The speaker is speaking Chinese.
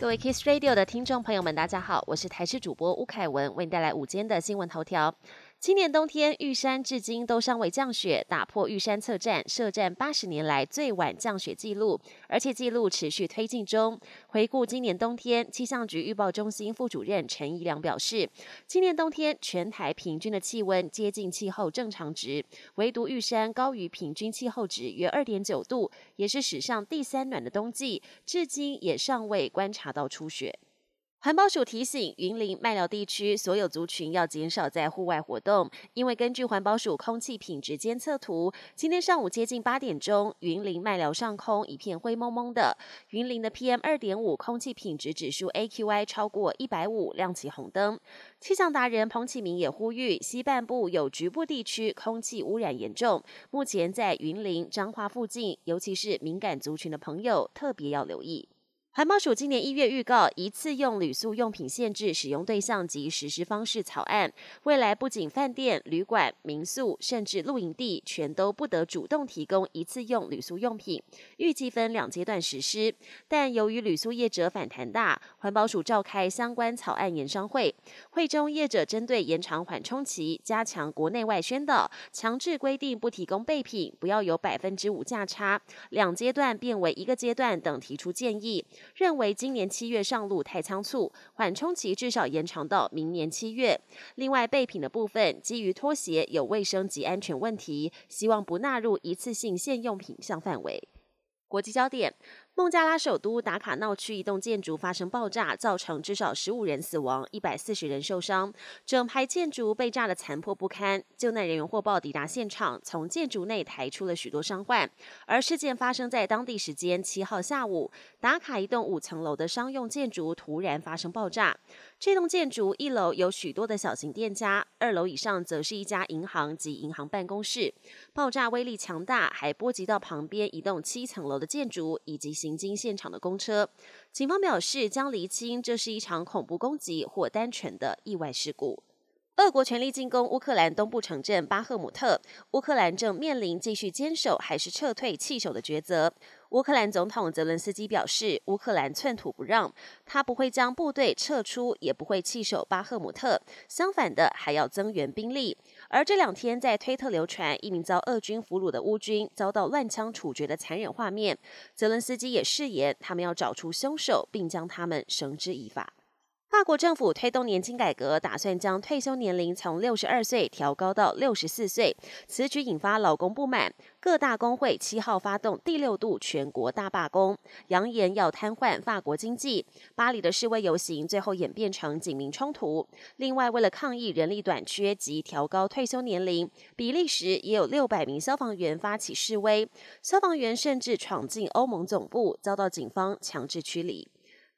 各位 Kiss Radio 的听众朋友们，大家好，我是台视主播吴凯文，为你带来午间的新闻头条。今年冬天，玉山至今都尚未降雪，打破玉山测站设站八十年来最晚降雪记录，而且记录持续推进中。回顾今年冬天，气象局预报中心副主任陈怡良表示，今年冬天全台平均的气温接近气候正常值，唯独玉山高于平均气候值约二点九度，也是史上第三暖的冬季，至今也尚未观察到初雪。环保署提醒云林麦寮地区所有族群要减少在户外活动，因为根据环保署空气品质监测图，今天上午接近八点钟，云林麦寮上空一片灰蒙蒙的，云林的 PM 二点五空气品质指数 AQI 超过一百五，亮起红灯。气象达人彭启明也呼吁，西半部有局部地区空气污染严重，目前在云林彰化附近，尤其是敏感族群的朋友，特别要留意。环保署今年一月预告一次用铝塑用品限制使用对象及实施方式草案，未来不仅饭店、旅馆、民宿，甚至露营地，全都不得主动提供一次用铝塑用品。预计分两阶段实施，但由于铝塑业者反弹大，环保署召开相关草案研商会，会中业者针对延长缓冲期、加强国内外宣导、强制规定不提供备品、不要有百分之五价差、两阶段变为一个阶段等提出建议。认为今年七月上路太仓促，缓冲期至少延长到明年七月。另外备品的部分，基于拖鞋有卫生及安全问题，希望不纳入一次性现用品项范围。国际焦点。孟加拉首都达卡闹区一栋建筑发生爆炸，造成至少十五人死亡，一百四十人受伤。整排建筑被炸得残破不堪。救难人员获报抵达现场，从建筑内抬出了许多伤患。而事件发生在当地时间七号下午，达卡一栋五层楼的商用建筑突然发生爆炸。这栋建筑一楼有许多的小型店家，二楼以上则是一家银行及银行办公室。爆炸威力强大，还波及到旁边一栋七层楼的建筑以及行经现场的公车，警方表示将厘清这是一场恐怖攻击或单纯的意外事故。俄国全力进攻乌克兰东部城镇巴赫姆特，乌克兰正面临继续坚守还是撤退弃守的抉择。乌克兰总统泽伦斯基表示，乌克兰寸土不让，他不会将部队撤出，也不会弃守巴赫姆特，相反的还要增援兵力。而这两天在推特流传一名遭俄军俘虏的乌军遭到乱枪处决的残忍画面，泽伦斯基也誓言他们要找出凶手，并将他们绳之以法。法国政府推动年金改革，打算将退休年龄从六十二岁调高到六十四岁。此举引发劳工不满，各大工会七号发动第六度全国大罢工，扬言要瘫痪法国经济。巴黎的示威游行最后演变成警民冲突。另外，为了抗议人力短缺及调高退休年龄，比利时也有六百名消防员发起示威，消防员甚至闯进欧盟总部，遭到警方强制驱离。